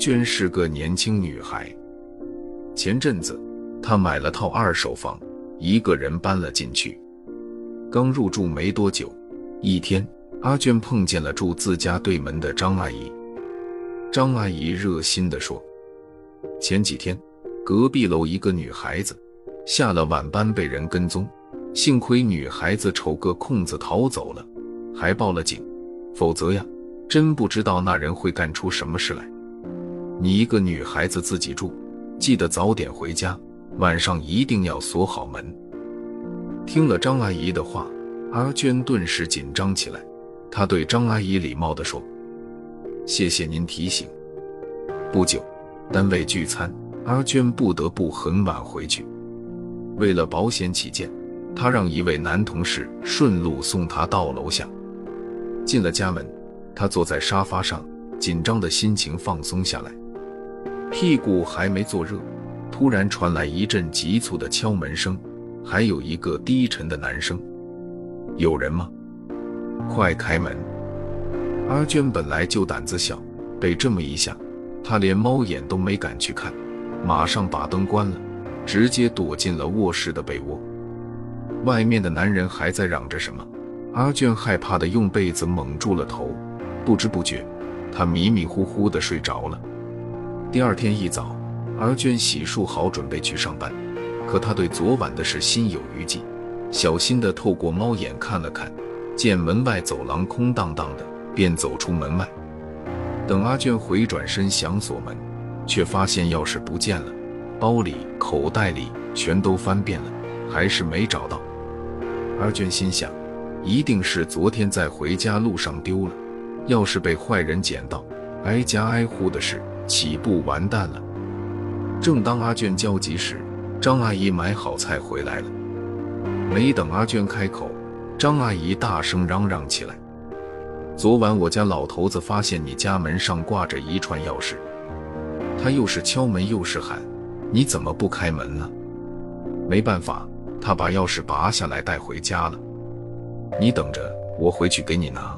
娟是个年轻女孩，前阵子她买了套二手房，一个人搬了进去。刚入住没多久，一天，阿娟碰见了住自家对门的张阿姨。张阿姨热心地说：“前几天，隔壁楼一个女孩子下了晚班被人跟踪，幸亏女孩子瞅个空子逃走了，还报了警，否则呀，真不知道那人会干出什么事来。你一个女孩子自己住，记得早点回家，晚上一定要锁好门。”听了张阿姨的话，阿娟顿时紧张起来，她对张阿姨礼貌地说。谢谢您提醒。不久，单位聚餐，阿娟不得不很晚回去。为了保险起见，她让一位男同事顺路送她到楼下。进了家门，她坐在沙发上，紧张的心情放松下来。屁股还没坐热，突然传来一阵急促的敲门声，还有一个低沉的男声：“有人吗？快开门！”阿娟本来就胆子小，被这么一吓，她连猫眼都没敢去看，马上把灯关了，直接躲进了卧室的被窝。外面的男人还在嚷着什么，阿娟害怕的用被子蒙住了头，不知不觉，她迷迷糊糊的睡着了。第二天一早，阿娟洗漱好准备去上班，可她对昨晚的事心有余悸，小心的透过猫眼看了看，见门外走廊空荡荡的。便走出门外，等阿娟回转身想锁门，却发现钥匙不见了，包里、口袋里全都翻遍了，还是没找到。阿娟心想，一定是昨天在回家路上丢了，要是被坏人捡到，挨家挨户的事岂不完蛋了？正当阿娟焦急时，张阿姨买好菜回来了。没等阿娟开口，张阿姨大声嚷嚷起来。昨晚我家老头子发现你家门上挂着一串钥匙，他又是敲门又是喊，你怎么不开门呢？没办法，他把钥匙拔下来带回家了。你等着，我回去给你拿。